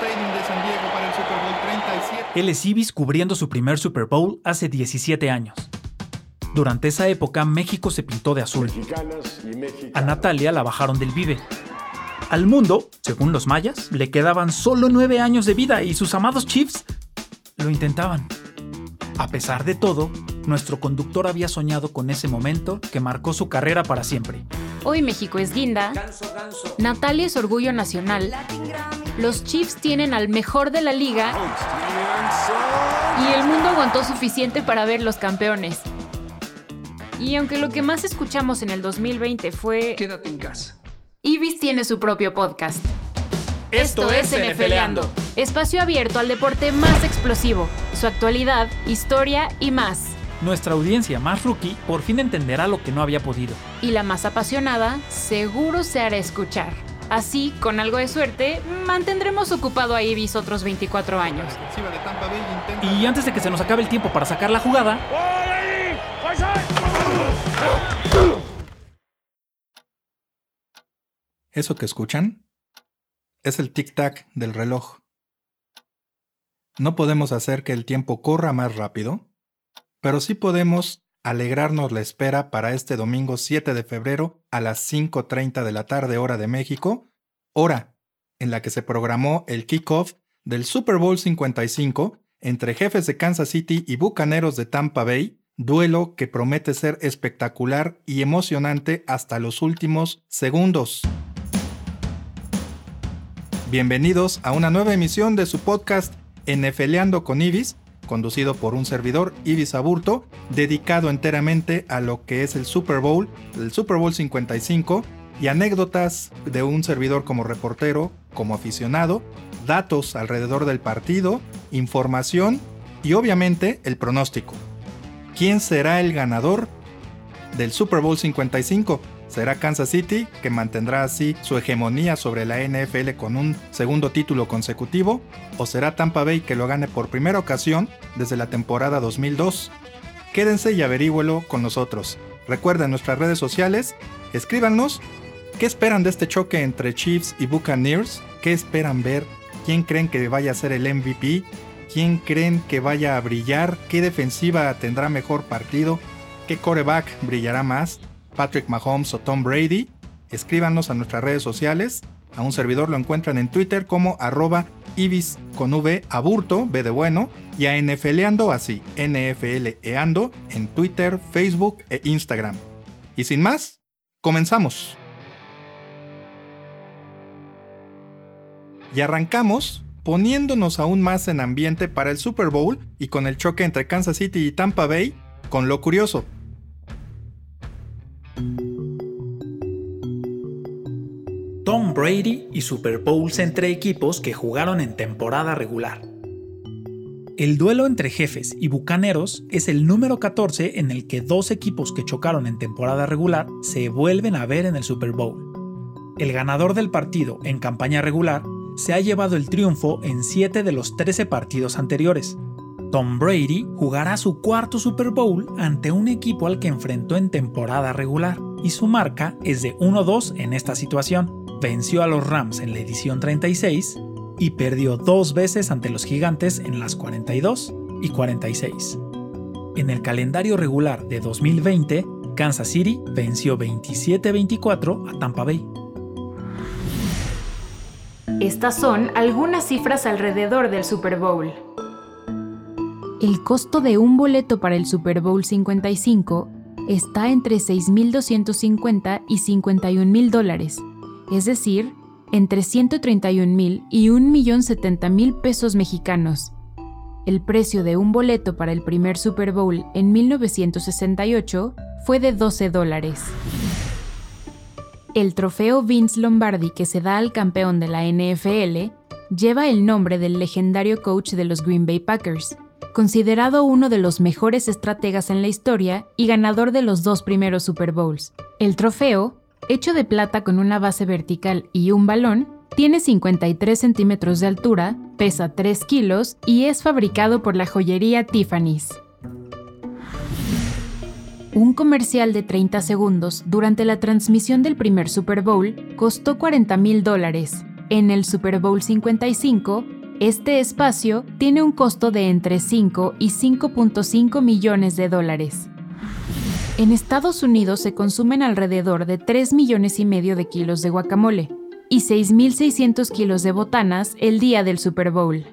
Stadium de San Diego para el Super Bowl 37. Él es Ibis cubriendo su primer Super Bowl hace 17 años. Durante esa época México se pintó de azul. A Natalia la bajaron del Vive. Al mundo, según los mayas, le quedaban solo 9 años de vida y sus amados Chiefs lo intentaban. A pesar de todo, nuestro conductor había soñado con ese momento que marcó su carrera para siempre. Hoy México es guinda, Natalia es orgullo nacional, los Chiefs tienen al mejor de la liga y el mundo aguantó suficiente para ver los campeones. Y aunque lo que más escuchamos en el 2020 fue... Quédate en casa. Ibis tiene su propio podcast. Esto es NFLeando. Espacio abierto al deporte más explosivo, su actualidad, historia y más. Nuestra audiencia más rookie por fin entenderá lo que no había podido. Y la más apasionada seguro se hará escuchar. Así, con algo de suerte, mantendremos ocupado a Ibis otros 24 años. Y antes de que se nos acabe el tiempo para sacar la jugada, Eso que escuchan es el tic-tac del reloj. No podemos hacer que el tiempo corra más rápido, pero sí podemos alegrarnos la espera para este domingo 7 de febrero a las 5.30 de la tarde hora de México, hora en la que se programó el kickoff del Super Bowl 55 entre jefes de Kansas City y bucaneros de Tampa Bay, duelo que promete ser espectacular y emocionante hasta los últimos segundos. Bienvenidos a una nueva emisión de su podcast NFLeando con Ibis, conducido por un servidor, Ibis Aburto, dedicado enteramente a lo que es el Super Bowl, el Super Bowl 55, y anécdotas de un servidor como reportero, como aficionado, datos alrededor del partido, información y obviamente el pronóstico. ¿Quién será el ganador del Super Bowl 55? ¿Será Kansas City, que mantendrá así su hegemonía sobre la NFL con un segundo título consecutivo? ¿O será Tampa Bay que lo gane por primera ocasión desde la temporada 2002? Quédense y averígüelo con nosotros. Recuerden nuestras redes sociales, escríbanos qué esperan de este choque entre Chiefs y Buccaneers, qué esperan ver, quién creen que vaya a ser el MVP, quién creen que vaya a brillar, qué defensiva tendrá mejor partido, qué coreback brillará más. Patrick Mahomes o Tom Brady, escríbanos a nuestras redes sociales. A un servidor lo encuentran en Twitter como arroba ibis de bueno, y a NFLeando así, NFLeando en Twitter, Facebook e Instagram. Y sin más, comenzamos. Y arrancamos poniéndonos aún más en ambiente para el Super Bowl y con el choque entre Kansas City y Tampa Bay, con lo curioso. Tom Brady y Super Bowls entre equipos que jugaron en temporada regular. El duelo entre jefes y bucaneros es el número 14 en el que dos equipos que chocaron en temporada regular se vuelven a ver en el Super Bowl. El ganador del partido en campaña regular se ha llevado el triunfo en 7 de los 13 partidos anteriores. Tom Brady jugará su cuarto Super Bowl ante un equipo al que enfrentó en temporada regular, y su marca es de 1-2 en esta situación. Venció a los Rams en la edición 36 y perdió dos veces ante los Gigantes en las 42 y 46. En el calendario regular de 2020, Kansas City venció 27-24 a Tampa Bay. Estas son algunas cifras alrededor del Super Bowl. El costo de un boleto para el Super Bowl 55 está entre 6.250 y 51.000 dólares, es decir, entre 131.000 y 1.070.000 pesos mexicanos. El precio de un boleto para el primer Super Bowl en 1968 fue de 12 dólares. El trofeo Vince Lombardi que se da al campeón de la NFL lleva el nombre del legendario coach de los Green Bay Packers, considerado uno de los mejores estrategas en la historia y ganador de los dos primeros Super Bowls. El trofeo, hecho de plata con una base vertical y un balón, tiene 53 centímetros de altura, pesa 3 kilos y es fabricado por la joyería Tiffany's. Un comercial de 30 segundos durante la transmisión del primer Super Bowl costó 40 mil dólares, En el Super Bowl 55, este espacio tiene un costo de entre 5 y 5.5 millones de dólares. En Estados Unidos se consumen alrededor de 3 millones y medio de kilos de guacamole y 6.600 kilos de botanas el día del Super Bowl.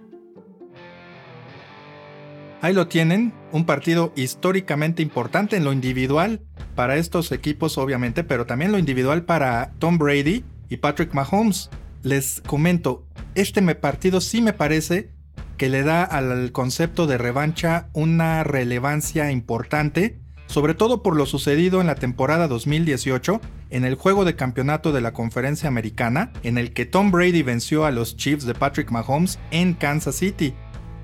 Ahí lo tienen, un partido históricamente importante en lo individual para estos equipos obviamente, pero también lo individual para Tom Brady y Patrick Mahomes. Les comento, este partido sí me parece que le da al concepto de revancha una relevancia importante, sobre todo por lo sucedido en la temporada 2018 en el juego de campeonato de la conferencia americana, en el que Tom Brady venció a los Chiefs de Patrick Mahomes en Kansas City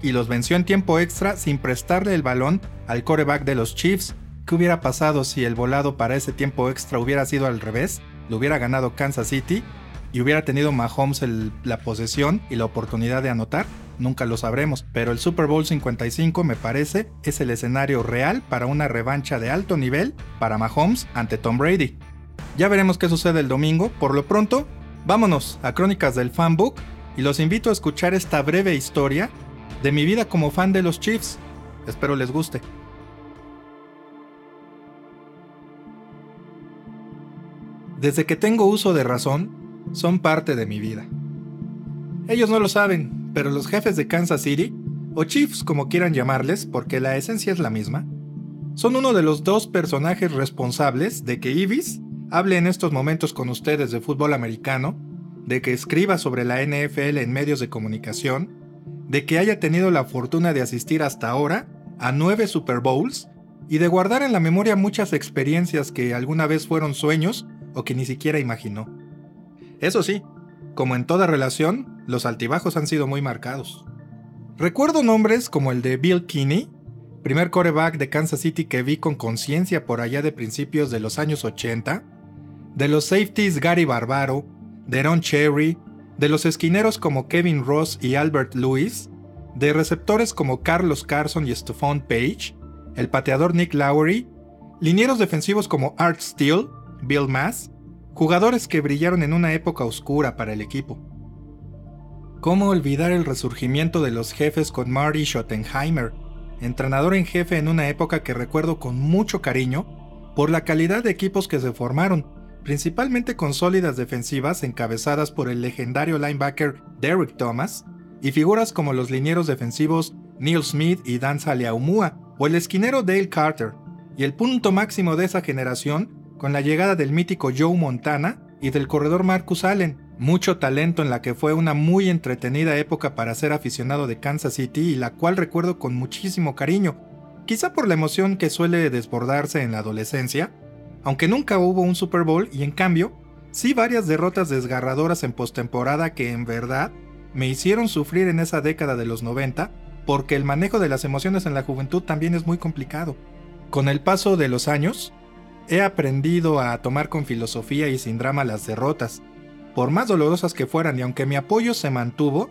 y los venció en tiempo extra sin prestarle el balón al coreback de los Chiefs. ¿Qué hubiera pasado si el volado para ese tiempo extra hubiera sido al revés? Lo hubiera ganado Kansas City y hubiera tenido Mahomes la posesión y la oportunidad de anotar. Nunca lo sabremos, pero el Super Bowl 55 me parece es el escenario real para una revancha de alto nivel para Mahomes ante Tom Brady. Ya veremos qué sucede el domingo, por lo pronto, vámonos a Crónicas del Fanbook y los invito a escuchar esta breve historia de mi vida como fan de los Chiefs. Espero les guste. Desde que tengo uso de razón, son parte de mi vida. Ellos no lo saben, pero los jefes de Kansas City, o Chiefs como quieran llamarles, porque la esencia es la misma, son uno de los dos personajes responsables de que Ibis hable en estos momentos con ustedes de fútbol americano, de que escriba sobre la NFL en medios de comunicación, de que haya tenido la fortuna de asistir hasta ahora a nueve Super Bowls y de guardar en la memoria muchas experiencias que alguna vez fueron sueños o que ni siquiera imaginó. Eso sí, como en toda relación, los altibajos han sido muy marcados. Recuerdo nombres como el de Bill Kinney, primer coreback de Kansas City que vi con conciencia por allá de principios de los años 80, de los safeties Gary Barbaro, Deron Cherry, de los esquineros como Kevin Ross y Albert Lewis, de receptores como Carlos Carson y Stephon Page, el pateador Nick Lowery, linieros defensivos como Art Steele, Bill Mass, jugadores que brillaron en una época oscura para el equipo. ¿Cómo olvidar el resurgimiento de los jefes con Marty Schottenheimer, entrenador en jefe en una época que recuerdo con mucho cariño por la calidad de equipos que se formaron, principalmente con sólidas defensivas encabezadas por el legendario linebacker Derrick Thomas, y figuras como los linieros defensivos Neil Smith y Dan Saleaumua, o el esquinero Dale Carter, y el punto máximo de esa generación con la llegada del mítico Joe Montana y del corredor Marcus Allen, mucho talento en la que fue una muy entretenida época para ser aficionado de Kansas City y la cual recuerdo con muchísimo cariño, quizá por la emoción que suele desbordarse en la adolescencia, aunque nunca hubo un Super Bowl y en cambio, sí varias derrotas desgarradoras en postemporada que en verdad me hicieron sufrir en esa década de los 90, porque el manejo de las emociones en la juventud también es muy complicado. Con el paso de los años, he aprendido a tomar con filosofía y sin drama las derrotas, por más dolorosas que fueran y aunque mi apoyo se mantuvo,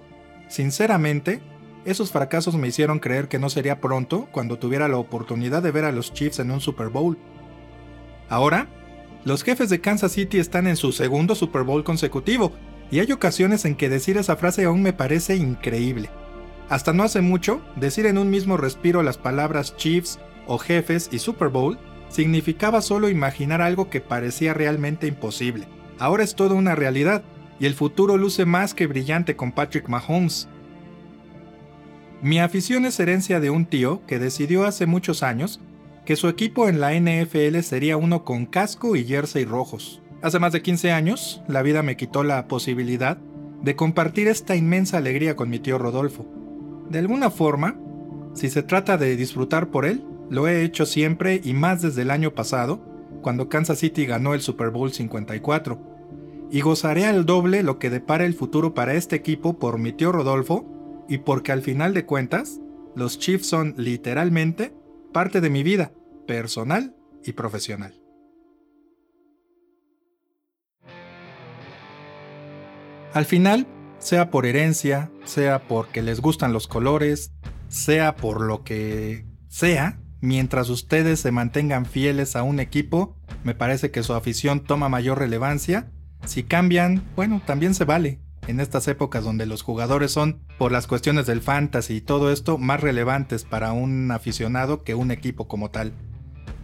sinceramente, esos fracasos me hicieron creer que no sería pronto cuando tuviera la oportunidad de ver a los Chiefs en un Super Bowl. Ahora, los jefes de Kansas City están en su segundo Super Bowl consecutivo, y hay ocasiones en que decir esa frase aún me parece increíble. Hasta no hace mucho, decir en un mismo respiro las palabras Chiefs o jefes y Super Bowl significaba solo imaginar algo que parecía realmente imposible. Ahora es todo una realidad, y el futuro luce más que brillante con Patrick Mahomes. Mi afición es herencia de un tío que decidió hace muchos años que su equipo en la NFL sería uno con casco y jersey rojos. Hace más de 15 años, la vida me quitó la posibilidad de compartir esta inmensa alegría con mi tío Rodolfo. De alguna forma, si se trata de disfrutar por él, lo he hecho siempre y más desde el año pasado, cuando Kansas City ganó el Super Bowl 54. Y gozaré al doble lo que depara el futuro para este equipo por mi tío Rodolfo y porque al final de cuentas, los Chiefs son literalmente parte de mi vida, personal y profesional. Al final, sea por herencia, sea porque les gustan los colores, sea por lo que sea, mientras ustedes se mantengan fieles a un equipo, me parece que su afición toma mayor relevancia. Si cambian, bueno, también se vale. en estas épocas donde los jugadores son, por las cuestiones del fantasy y todo esto, más relevantes para un aficionado que un equipo como tal.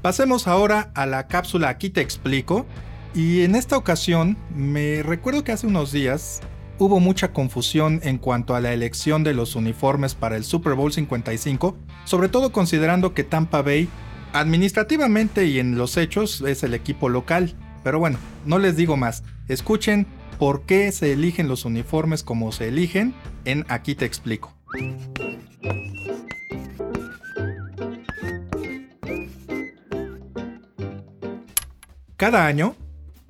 Pasemos ahora a la cápsula Aquí te explico. Y en esta ocasión, me recuerdo que hace unos días hubo mucha confusión en cuanto a la elección de los uniformes para el Super Bowl 55, sobre todo considerando que Tampa Bay administrativamente y en los hechos es el equipo local. Pero bueno, no les digo más. Escuchen por qué se eligen los uniformes como se eligen en Aquí te explico. Cada año,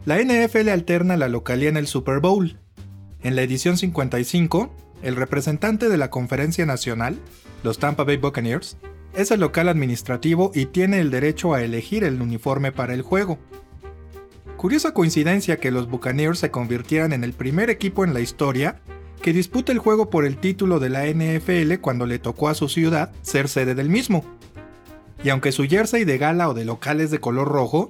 la NFL alterna la localía en el Super Bowl. En la edición 55, el representante de la Conferencia Nacional, los Tampa Bay Buccaneers, es el local administrativo y tiene el derecho a elegir el uniforme para el juego. Curiosa coincidencia que los Buccaneers se convirtieran en el primer equipo en la historia que disputa el juego por el título de la NFL cuando le tocó a su ciudad ser sede del mismo. Y aunque su jersey de gala o de local es de color rojo,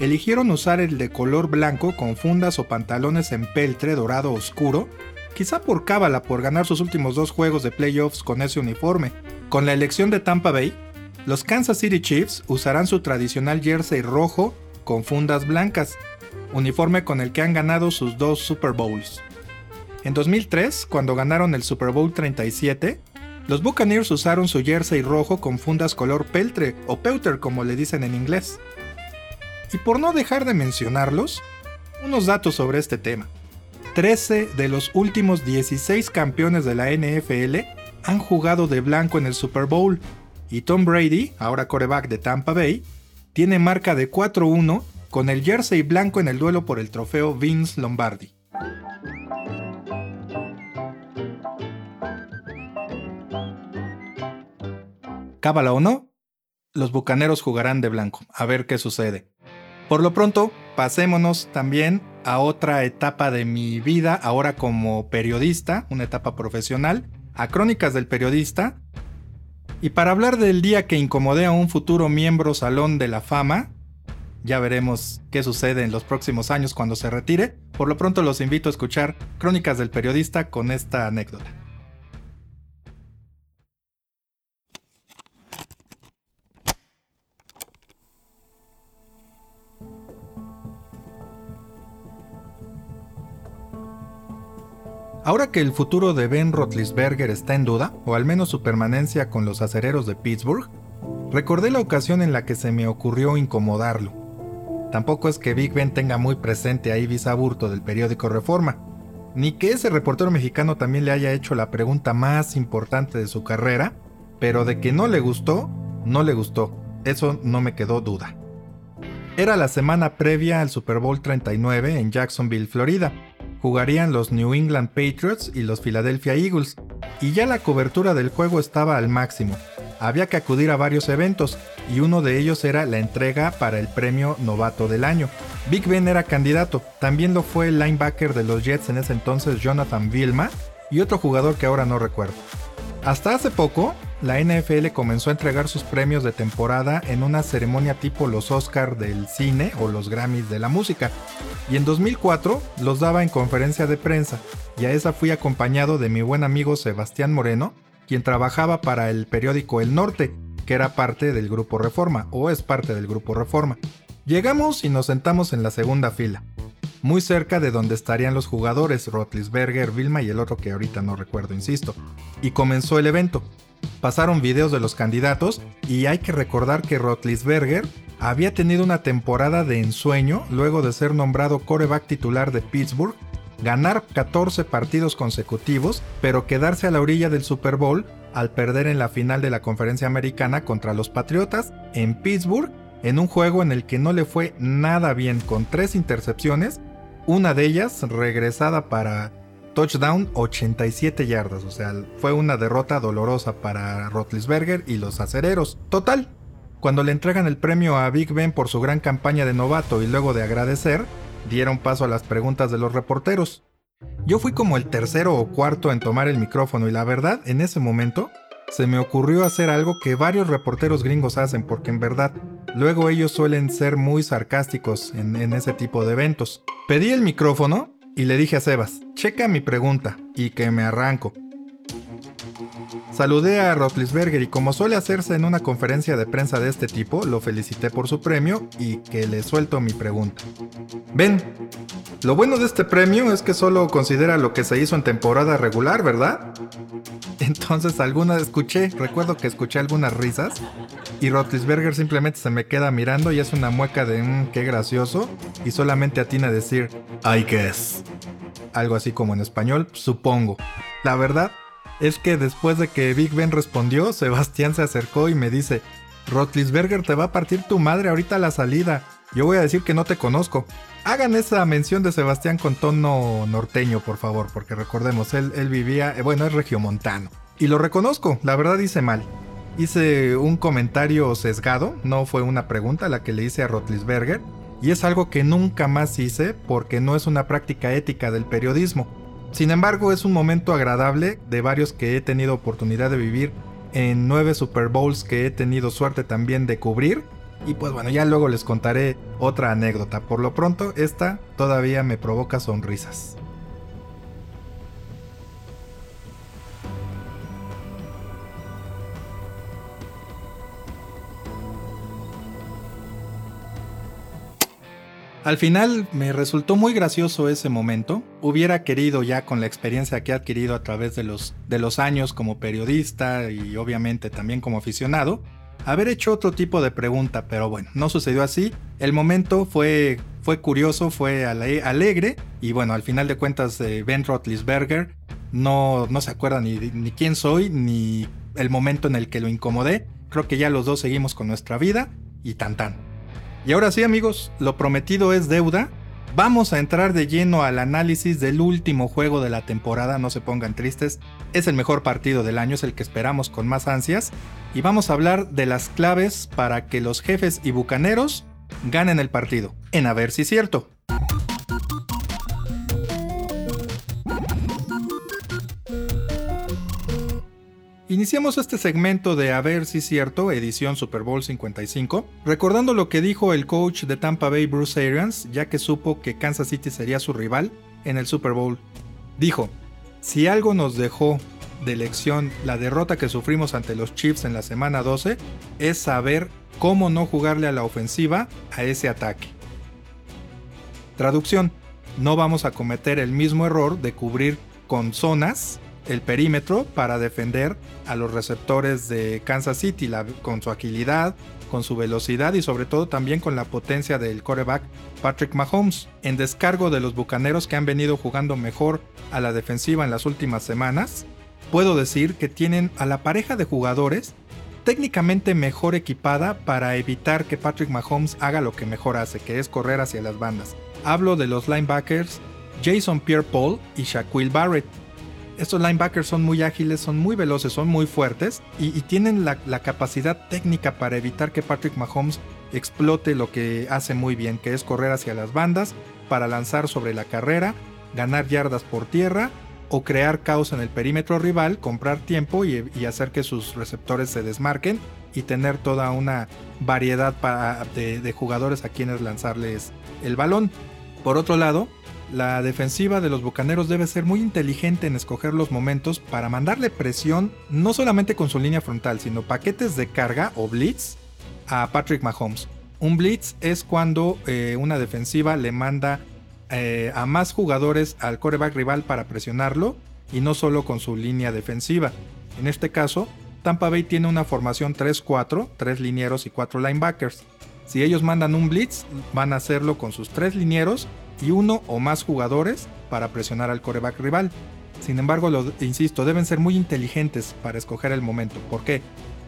eligieron usar el de color blanco con fundas o pantalones en peltre dorado oscuro, quizá por cábala por ganar sus últimos dos juegos de playoffs con ese uniforme. Con la elección de Tampa Bay, los Kansas City Chiefs usarán su tradicional jersey rojo con fundas blancas, uniforme con el que han ganado sus dos Super Bowls. En 2003, cuando ganaron el Super Bowl 37, los Buccaneers usaron su jersey rojo con fundas color peltre o pewter como le dicen en inglés. Y por no dejar de mencionarlos, unos datos sobre este tema. 13 de los últimos 16 campeones de la NFL han jugado de blanco en el Super Bowl, y Tom Brady, ahora coreback de Tampa Bay, tiene marca de 4-1 con el jersey blanco en el duelo por el trofeo Vince Lombardi. Cábala o no, los bucaneros jugarán de blanco, a ver qué sucede. Por lo pronto, pasémonos también a otra etapa de mi vida, ahora como periodista, una etapa profesional, a Crónicas del Periodista. Y para hablar del día que incomodé a un futuro miembro Salón de la Fama, ya veremos qué sucede en los próximos años cuando se retire. Por lo pronto los invito a escuchar Crónicas del Periodista con esta anécdota. Ahora que el futuro de Ben Roethlisberger está en duda, o al menos su permanencia con los acereros de Pittsburgh, recordé la ocasión en la que se me ocurrió incomodarlo. Tampoco es que Big Ben tenga muy presente a Ibis Aburto del periódico Reforma, ni que ese reportero mexicano también le haya hecho la pregunta más importante de su carrera, pero de que no le gustó, no le gustó, eso no me quedó duda. Era la semana previa al Super Bowl 39 en Jacksonville, Florida. Jugarían los New England Patriots y los Philadelphia Eagles, y ya la cobertura del juego estaba al máximo había que acudir a varios eventos y uno de ellos era la entrega para el premio novato del año. Big Ben era candidato, también lo fue el linebacker de los Jets en ese entonces Jonathan Vilma y otro jugador que ahora no recuerdo. Hasta hace poco, la NFL comenzó a entregar sus premios de temporada en una ceremonia tipo los Oscar del cine o los Grammys de la música, y en 2004 los daba en conferencia de prensa, y a esa fui acompañado de mi buen amigo Sebastián Moreno, quien trabajaba para el periódico El Norte, que era parte del Grupo Reforma, o es parte del Grupo Reforma. Llegamos y nos sentamos en la segunda fila, muy cerca de donde estarían los jugadores Rotlisberger, Vilma y el otro que ahorita no recuerdo, insisto. Y comenzó el evento. Pasaron videos de los candidatos y hay que recordar que Rotlisberger había tenido una temporada de ensueño luego de ser nombrado coreback titular de Pittsburgh ganar 14 partidos consecutivos, pero quedarse a la orilla del Super Bowl al perder en la final de la conferencia americana contra los Patriotas en Pittsburgh, en un juego en el que no le fue nada bien con tres intercepciones, una de ellas regresada para touchdown 87 yardas, o sea, fue una derrota dolorosa para Rotlisberger y los acereros. Total, cuando le entregan el premio a Big Ben por su gran campaña de novato y luego de agradecer, dieron paso a las preguntas de los reporteros. Yo fui como el tercero o cuarto en tomar el micrófono y la verdad, en ese momento, se me ocurrió hacer algo que varios reporteros gringos hacen porque en verdad, luego ellos suelen ser muy sarcásticos en, ese tipo de eventos. Pedí el micrófono y le dije a Sebas, checa mi pregunta y que me arranco. Saludé a Rotlisberger y como suele hacerse en una conferencia de prensa de este tipo, lo felicité por su premio y que le suelto mi pregunta. Ven, lo bueno de este premio es que solo considera lo que se hizo en temporada regular, ¿verdad? Entonces alguna escuché, recuerdo que escuché algunas risas y Rotlisberger simplemente se me queda mirando y hace una mueca de mmm, qué gracioso y solamente atina a decir I guess. Algo así como en español, supongo. La verdad es que después de que Big Ben respondió, Sebastián se acercó y me dice, Rotlisberger te va a partir tu madre ahorita la salida. Yo voy a decir que no te conozco. Hagan esa mención de Sebastián con tono norteño, por favor, porque recordemos, él, él vivía, eh, bueno, es regiomontano. Y lo reconozco, la verdad hice mal. Hice un comentario sesgado, no fue una pregunta la que le hice a Rotlisberger, y es algo que nunca más hice porque no es una práctica ética del periodismo. Sin embargo, es un momento agradable de varios que he tenido oportunidad de vivir en nueve Super Bowls que he tenido suerte también de cubrir. Y pues bueno, ya luego les contaré otra anécdota. Por lo pronto, esta todavía me provoca sonrisas. Al final me resultó muy gracioso ese momento. Hubiera querido ya con la experiencia que he adquirido a través de los, de los años como periodista y obviamente también como aficionado, haber hecho otro tipo de pregunta, pero bueno, no sucedió así. El momento fue, fue curioso, fue alegre y bueno, al final de cuentas eh, Ben Rotlisberger no, no se acuerda ni, ni quién soy ni el momento en el que lo incomodé. Creo que ya los dos seguimos con nuestra vida y tan tan. Y ahora sí amigos, lo prometido es deuda. Vamos a entrar de lleno al análisis del último juego de la temporada, no se pongan tristes, es el mejor partido del año, es el que esperamos con más ansias, y vamos a hablar de las claves para que los jefes y bucaneros ganen el partido, en a ver si es cierto. Iniciamos este segmento de A ver si cierto, edición Super Bowl 55, recordando lo que dijo el coach de Tampa Bay Bruce Arians, ya que supo que Kansas City sería su rival en el Super Bowl. Dijo, si algo nos dejó de lección la derrota que sufrimos ante los Chiefs en la semana 12, es saber cómo no jugarle a la ofensiva a ese ataque. Traducción, no vamos a cometer el mismo error de cubrir con zonas el perímetro para defender a los receptores de Kansas City con su agilidad, con su velocidad y sobre todo también con la potencia del coreback Patrick Mahomes. En descargo de los Bucaneros que han venido jugando mejor a la defensiva en las últimas semanas, puedo decir que tienen a la pareja de jugadores técnicamente mejor equipada para evitar que Patrick Mahomes haga lo que mejor hace, que es correr hacia las bandas. Hablo de los linebackers Jason Pierre-Paul y Shaquille Barrett, estos linebackers son muy ágiles, son muy veloces, son muy fuertes y, tienen la, capacidad técnica para evitar que Patrick Mahomes explote lo que hace muy bien, que es correr hacia las bandas para lanzar sobre la carrera, ganar yardas por tierra o crear caos en el perímetro rival, comprar tiempo y, hacer que sus receptores se desmarquen y tener toda una variedad de jugadores a quienes lanzarles el balón. Por otro lado, la defensiva de los Bucaneros debe ser muy inteligente en escoger los momentos para mandarle presión no solamente con su línea frontal, sino paquetes de carga o blitz a Patrick Mahomes. Un blitz es cuando eh, una defensiva le manda eh, a más jugadores al coreback rival para presionarlo y no solo con su línea defensiva. En este caso, Tampa Bay tiene una formación 3-4, 3 linieros y 4 linebackers. Si ellos mandan un blitz, van a hacerlo con sus 3 linieros y uno o más jugadores para presionar al coreback rival. Sin embargo, lo, insisto, deben ser muy inteligentes para escoger el momento. ¿Por qué?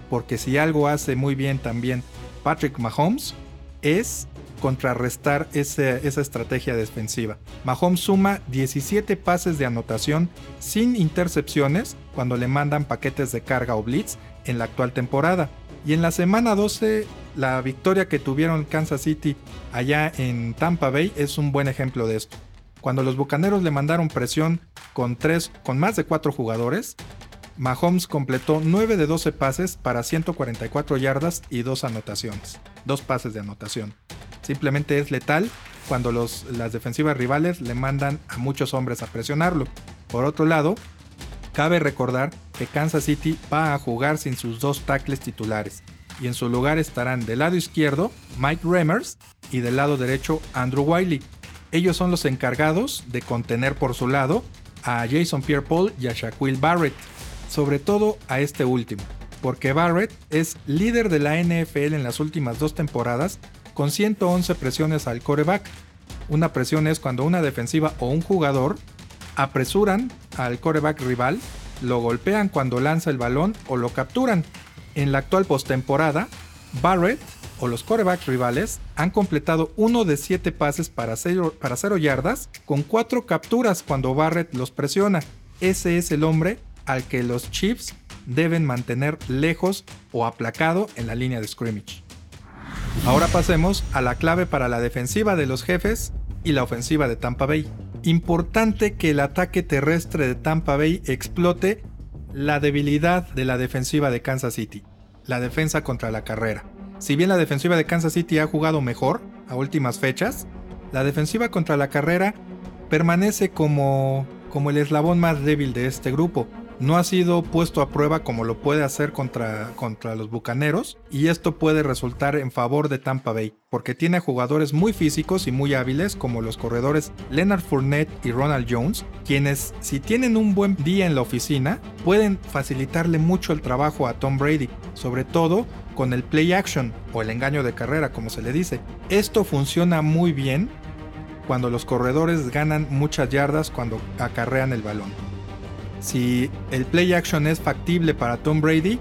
Porque si algo hace muy bien también Patrick Mahomes es contrarrestar esa estrategia defensiva. Mahomes suma 17 pases de anotación sin intercepciones cuando le mandan paquetes de carga o blitz en la actual temporada. Y en la semana 12, la victoria que tuvieron Kansas City allá en Tampa Bay es un buen ejemplo de esto. Cuando los Bucaneros le mandaron presión con, tres, con más de 4 jugadores, Mahomes completó 9 de 12 pases para 144 yardas y 2 anotaciones. Dos pases de anotación. Simplemente es letal cuando los, las defensivas rivales le mandan a muchos hombres a presionarlo. Por otro lado, cabe recordar que Kansas City va a jugar sin sus dos tackles titulares y en su lugar estarán del lado izquierdo Mike Remers y del lado derecho Andrew Wiley. Ellos son los encargados de contener por su lado a Jason Pierre-Paul y a Shaquille Barrett, sobre todo a este último, porque Barrett es líder de la NFL en las últimas dos temporadas con 111 presiones al coreback. Una presión es cuando una defensiva o un jugador apresuran al coreback rival, lo golpean cuando lanza el balón o lo capturan. En la actual postemporada, Barrett o los corebacks rivales han completado uno de siete pases para cero, para cero yardas con cuatro capturas cuando Barrett los presiona. Ese es el hombre al que los Chiefs deben mantener lejos o aplacado en la línea de scrimmage. Ahora pasemos a la clave para la defensiva de los jefes y la ofensiva de Tampa Bay. Importante que el ataque terrestre de Tampa Bay explote la debilidad de la defensiva de Kansas City, la defensa contra la carrera. Si bien la defensiva de Kansas City ha jugado mejor a últimas fechas, la defensiva contra la carrera permanece como, como el eslabón más débil de este grupo no ha sido puesto a prueba como lo puede hacer contra, contra los Bucaneros y esto puede resultar en favor de Tampa Bay porque tiene jugadores muy físicos y muy hábiles como los corredores Leonard Fournette y Ronald Jones, quienes si tienen un buen día en la oficina pueden facilitarle mucho el trabajo a Tom Brady, sobre todo con el play action o el engaño de carrera como se le dice. Esto funciona muy bien cuando los corredores ganan muchas yardas cuando acarrean el balón. Si el play action es factible para Tom Brady,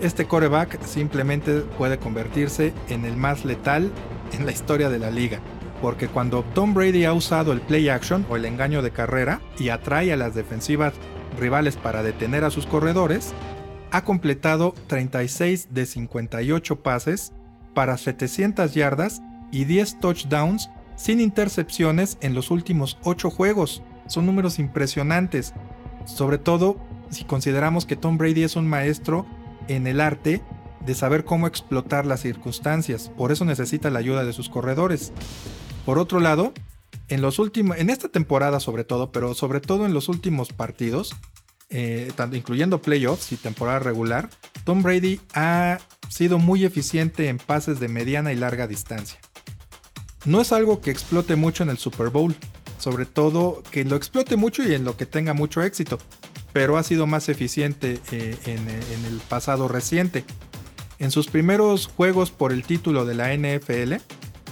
este coreback simplemente puede convertirse en el más letal en la historia de la liga. Porque cuando Tom Brady ha usado el play action o el engaño de carrera y atrae a las defensivas rivales para detener a sus corredores, ha completado 36 de 58 pases para 700 yardas y 10 touchdowns sin intercepciones en los últimos 8 juegos. Son números impresionantes sobre todo si consideramos que Tom Brady es un maestro en el arte de saber cómo explotar las circunstancias, por eso necesita la ayuda de sus corredores. Por otro lado, en, los últimos, en esta temporada sobre todo, pero sobre todo en los últimos partidos, eh, incluyendo playoffs y temporada regular, Tom Brady ha sido muy eficiente en pases de mediana y larga distancia. No es algo que explote mucho en el Super Bowl, sobre todo que lo explote mucho y en lo que tenga mucho éxito, pero ha sido más eficiente eh, en, en, el pasado reciente. En sus primeros juegos por el título de la NFL,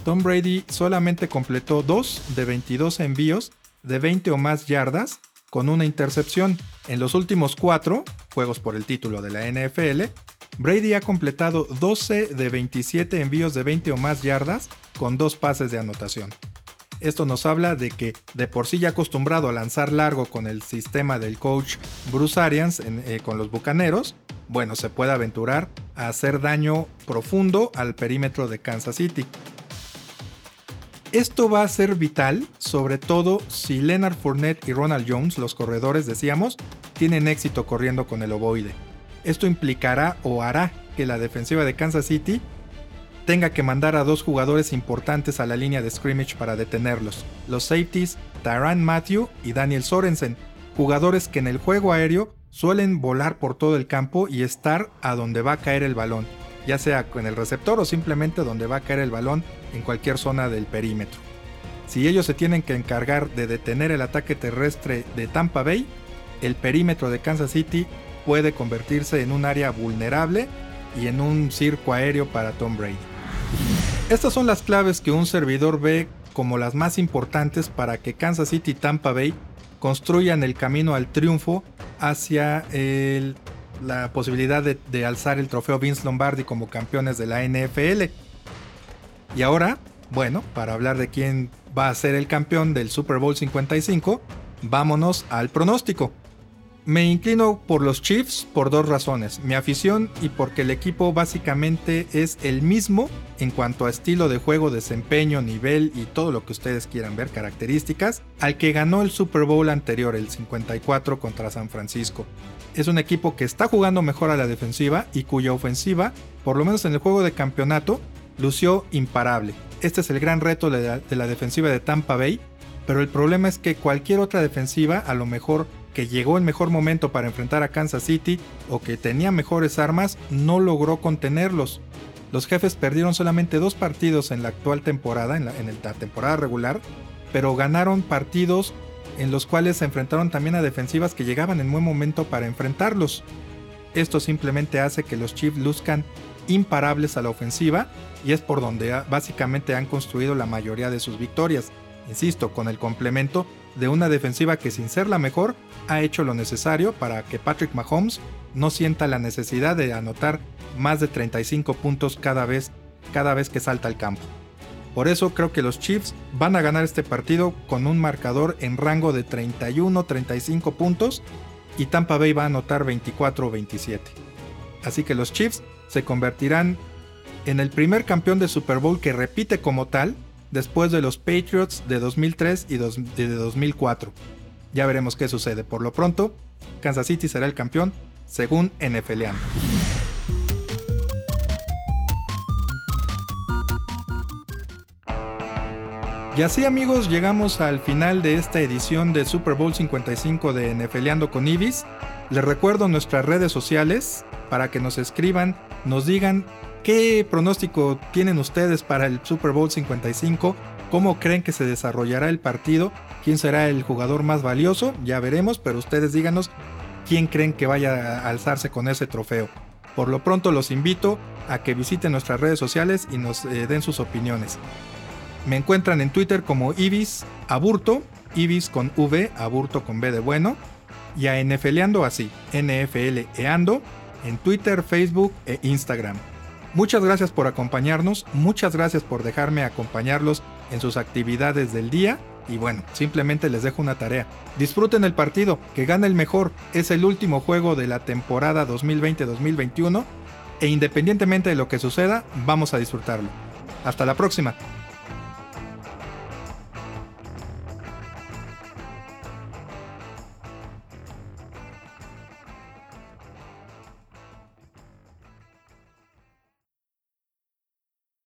Tom Brady solamente completó 2 de 22 envíos de 20 o más yardas con una intercepción. En los últimos 4 juegos por el título de la NFL, Brady ha completado 12 de 27 envíos de 20 o más yardas con dos pases de anotación. Esto nos habla de que de por sí ya acostumbrado a lanzar largo con el sistema del coach Bruce Arians eh, con los Bucaneros, bueno, se puede aventurar a hacer daño profundo al perímetro de Kansas City. Esto va a ser vital, sobre todo si Leonard Fournette y Ronald Jones, los corredores, decíamos, tienen éxito corriendo con el ovoide. Esto implicará o hará que la defensiva de Kansas City tenga que mandar a dos jugadores importantes a la línea de scrimmage para detenerlos, los safeties Tyrann Matthew y Daniel Sorensen, jugadores que en el juego aéreo suelen volar por todo el campo y estar a donde va a caer el balón, ya sea con el receptor o simplemente donde va a caer el balón en cualquier zona del perímetro. Si ellos se tienen que encargar de detener el ataque terrestre de Tampa Bay, el perímetro de Kansas City puede convertirse en un área vulnerable y en un circo aéreo para Tom Brady. Estas son las claves que un servidor ve como las más importantes para que Kansas City y Tampa Bay construyan el camino al triunfo hacia la posibilidad de, de, alzar el trofeo Vince Lombardi como campeones de la NFL. Y ahora, bueno, para hablar de quién va a ser el campeón del Super Bowl 55, vámonos al pronóstico. Me inclino por los Chiefs por dos razones. Mi afición y porque el equipo básicamente es el mismo en cuanto a estilo de juego, desempeño, nivel y todo lo que ustedes quieran ver, características, al que ganó el Super Bowl anterior, el 54 contra San Francisco. Es un equipo que está jugando mejor a la defensiva y cuya ofensiva, por lo menos en el juego de campeonato, lució imparable. este es el gran reto de la, de la defensiva de Tampa Bay, pero el problema es que cualquier otra defensiva, a lo mejor que llegó el mejor momento para enfrentar a Kansas City o que tenía mejores armas, no logró contenerlos. Los jefes perdieron solamente dos partidos en la actual temporada, en la, temporada regular, pero ganaron partidos en los cuales se enfrentaron también a defensivas que llegaban en buen momento para enfrentarlos. Esto simplemente hace que los Chiefs luzcan imparables a la ofensiva y es por donde básicamente han construido la mayoría de sus victorias. Insisto, con el complemento de una defensiva que sin ser la mejor ha hecho lo necesario para que Patrick Mahomes no sienta la necesidad de anotar más de 35 puntos cada vez, cada vez que salta al campo. Por eso creo que los Chiefs van a ganar este partido con un marcador en rango de 31-35 puntos y Tampa Bay va a anotar 24 o 27. Así que los Chiefs se convertirán en el primer campeón de Super Bowl que repite como tal después de los Patriots de 2003 y de 2004. Ya veremos qué sucede. Por lo pronto, Kansas City será el campeón según NFLeando. Y así amigos llegamos al final de esta edición de Super Bowl 55 de NFLeando con Ibis. Les recuerdo nuestras redes sociales para que nos escriban, nos digan qué pronóstico tienen ustedes para el Super Bowl 55, cómo creen que se desarrollará el partido, quién será el jugador más valioso, ya veremos, pero ustedes díganos quién creen que vaya a alzarse con ese trofeo. Por lo pronto los invito a que visiten nuestras redes sociales y nos eh, den sus opiniones. Me encuentran en Twitter como Ibis Aburto, Ibis con V, Aburto con B de bueno, y a NFLeando así, NFLeando, en Twitter, Facebook e Instagram. Muchas gracias por acompañarnos, muchas gracias por dejarme acompañarlos en sus actividades del día y bueno, simplemente les dejo una tarea. Disfruten el partido, que gane el mejor, es el último juego de la temporada 2020-2021 e independientemente de lo que suceda, vamos a disfrutarlo. Hasta la próxima.